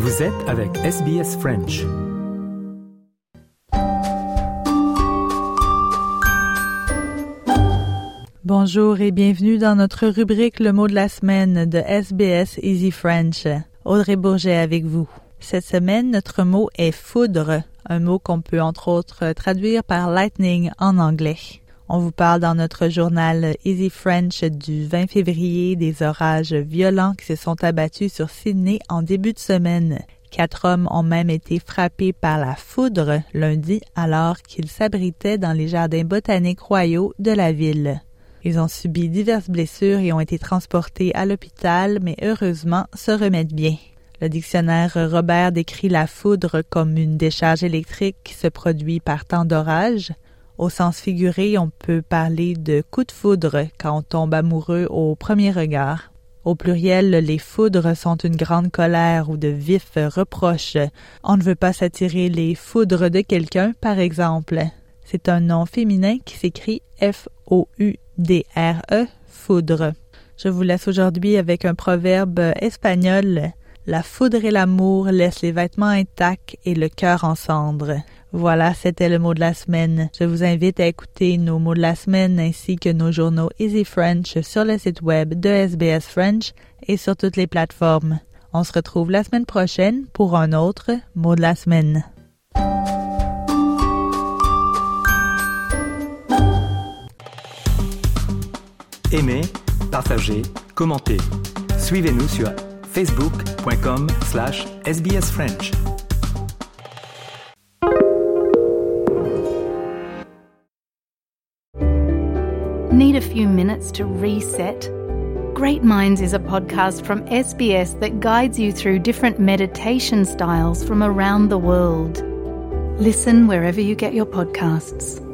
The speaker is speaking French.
Vous êtes avec SBS French. Bonjour et bienvenue dans notre rubrique Le mot de la semaine de SBS Easy French. Audrey Bourget avec vous. Cette semaine, notre mot est foudre, un mot qu'on peut entre autres traduire par lightning en anglais. On vous parle dans notre journal Easy French du 20 février des orages violents qui se sont abattus sur Sydney en début de semaine. Quatre hommes ont même été frappés par la foudre lundi alors qu'ils s'abritaient dans les jardins botaniques royaux de la ville. Ils ont subi diverses blessures et ont été transportés à l'hôpital, mais heureusement se remettent bien. Le dictionnaire Robert décrit la foudre comme une décharge électrique qui se produit par temps d'orage. Au sens figuré, on peut parler de coup de foudre quand on tombe amoureux au premier regard. Au pluriel, les foudres sont une grande colère ou de vifs reproches. On ne veut pas s'attirer les foudres de quelqu'un, par exemple. C'est un nom féminin qui s'écrit F-O-U-D-R-E, foudre. Je vous laisse aujourd'hui avec un proverbe espagnol. La foudre et l'amour laissent les vêtements intacts et le cœur en cendres. Voilà, c'était le mot de la semaine. Je vous invite à écouter nos mots de la semaine ainsi que nos journaux Easy French sur le site web de SBS French et sur toutes les plateformes. On se retrouve la semaine prochaine pour un autre mot de la semaine. Aimez, partagez, commentez. Suivez-nous sur facebook.com slash sbsfrench. Need a few minutes to reset? Great Minds is a podcast from SBS that guides you through different meditation styles from around the world. Listen wherever you get your podcasts.